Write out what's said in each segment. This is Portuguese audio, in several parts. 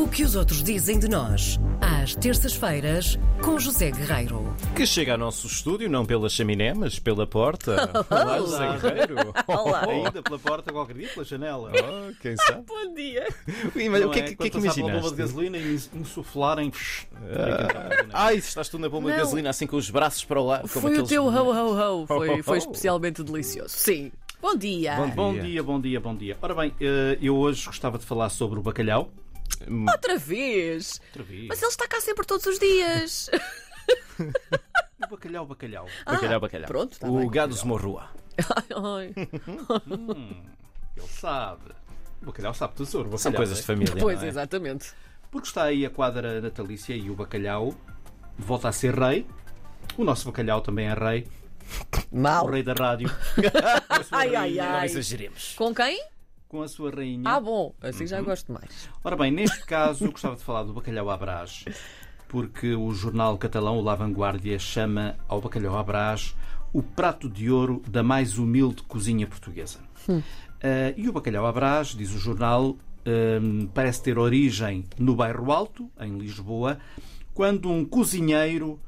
O que os outros dizem de nós, às terças-feiras, com José Guerreiro. Que chega ao nosso estúdio, não pela chaminé, mas pela porta. Olá, José Guerreiro. Olá. Ainda pela porta, qualquer dia, pela janela. Oh, quem sabe? Bom dia. Mas Não o que é que, Quando que, é que bomba de gasolina e insuflarem. Ai, estás tu na bomba de Não. gasolina assim com os braços para o lado. como Foi o aqueles- teu ho ho ho. Foi, foi especialmente delicioso. Sim. Bom dia. Bom Bom dia, bom dia, bom dia. Ora bem, eh, eu hoje gostava de falar sobre o bacalhau. Outra vez. Outra vez. Mas ele está cá sempre todos os dias. O bacalhau, bacalhau. Bacalhau, Ah, bacalhau. pronto, está o bem. gado Zmorrua. Ai. Ele sabe. O bacalhau sabe tesouro. o São bacalhau, coisas de é? família. Pois, não é? exatamente. Porque está aí a quadra natalícia e o bacalhau volta a ser rei. O nosso bacalhau também é rei. Mal. O rei da rádio. Ai, ai, rainha- Não ai. exageremos. Com quem? Com a sua rainha. Ah, bom. Assim já gosto mais. Ora bem, neste caso eu gostava de falar do bacalhau à brás, porque o jornal catalão, o La Vanguardia, chama ao bacalhau à brás o prato de ouro da mais humilde cozinha portuguesa. Ah, e o bacalhau à brás, diz o jornal, hum, parece ter origem no bairro Alto, em Lisboa, quando um cozinheiro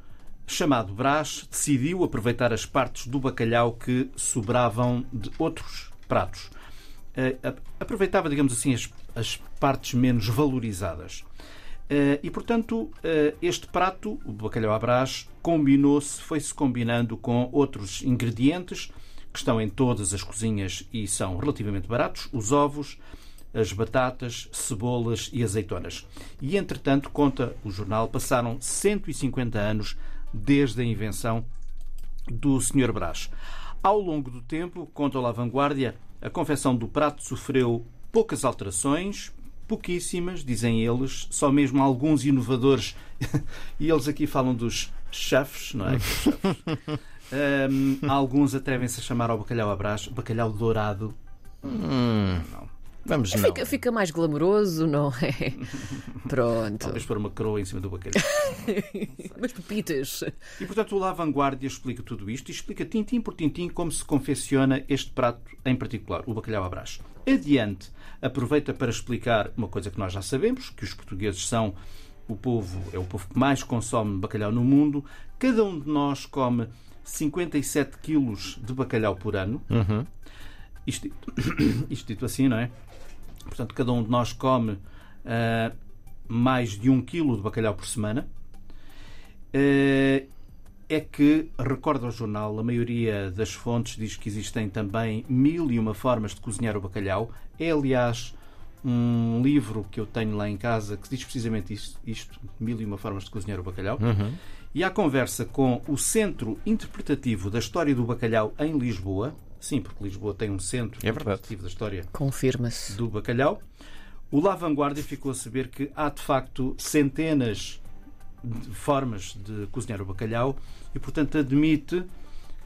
chamado Brás decidiu aproveitar as partes do bacalhau que sobravam de outros pratos. Eh, ap- aproveitava, digamos assim, as, as partes menos valorizadas. Eh, e, portanto, eh, este prato, o bacalhau à brás, combinou-se, foi-se combinando com outros ingredientes que estão em todas as cozinhas e são relativamente baratos: os ovos, as batatas, cebolas e azeitonas. E, entretanto, conta o jornal, passaram 150 anos desde a invenção do Sr. Brás. Ao longo do tempo, conta a Vanguardia, a confecção do prato sofreu poucas alterações, pouquíssimas, dizem eles, só mesmo alguns inovadores. e eles aqui falam dos chefes, não é? Hum, alguns atrevem-se a chamar ao bacalhau à brás bacalhau dourado. Não. Vamos não. Fica, fica mais glamouroso, não é? Pronto. Talvez pôr uma coroa em cima do bacalhau. Mas pepitas. E portanto o La Vanguardia explica tudo isto e explica tintim por tintim como se confecciona este prato em particular, o bacalhau à brás. Adiante, aproveita para explicar uma coisa que nós já sabemos, que os portugueses são o povo, é o povo que mais consome bacalhau no mundo. Cada um de nós come 57 quilos de bacalhau por ano. Isto, isto dito assim, não é? Portanto, cada um de nós come ah, mais de um quilo de bacalhau por semana. Eh, é que, recorda o jornal, a maioria das fontes diz que existem também mil e uma formas de cozinhar o bacalhau. É, aliás, um livro que eu tenho lá em casa que diz precisamente isto, isto mil e uma formas de cozinhar o bacalhau. E há conversa com o Centro Interpretativo da História do Bacalhau em Lisboa. Sim, porque Lisboa tem um centro É da história Confirma-se. do bacalhau. O La Vanguardia ficou a saber que há de facto centenas de formas de cozinhar o bacalhau e, portanto, admite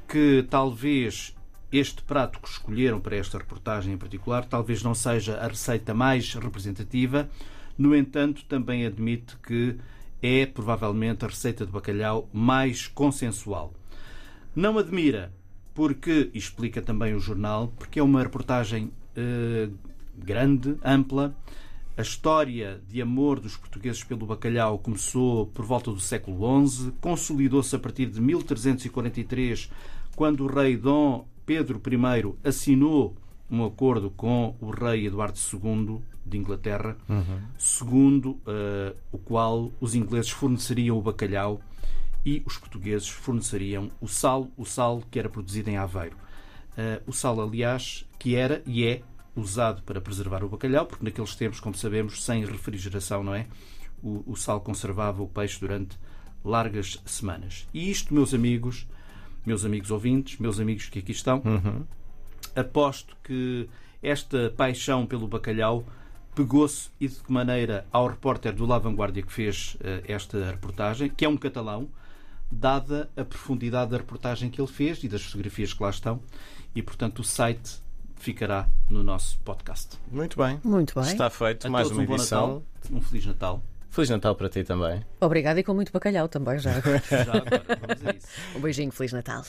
que talvez este prato que escolheram para esta reportagem em particular talvez não seja a receita mais representativa. No entanto, também admite que é provavelmente a receita de bacalhau mais consensual. Não admira, porque, explica também o jornal, porque é uma reportagem eh, grande, ampla. A história de amor dos portugueses pelo bacalhau começou por volta do século XI, consolidou-se a partir de 1343, quando o rei Dom Pedro I assinou um acordo com o rei Eduardo II de Inglaterra, segundo eh, o qual os ingleses forneceriam o bacalhau e os portugueses forneceriam o sal, o sal que era produzido em Aveiro. Eh, o sal, aliás, que era e é usado para preservar o bacalhau, porque naqueles tempos, como sabemos, sem refrigeração, não é? O, o sal conservava o peixe durante largas semanas. E isto, meus amigos, meus amigos ouvintes, meus amigos que aqui estão, aposto que esta paixão pelo bacalhau pegou-se e de que maneira ao repórter do La Vanguardia que fez eh, esta reportagem, que é um catalão, dada a profundidade da reportagem que ele fez e das fotografias que lá estão, e portanto o site ficará no nosso podcast. Muito bem. Muito bem. Está feito A mais todos uma um bom edição. Natal, um Feliz Natal. Feliz Natal para ti também. Obrigada e com muito bacalhau também já. Já agora, vamos a isso. Um beijinho, Feliz Natal.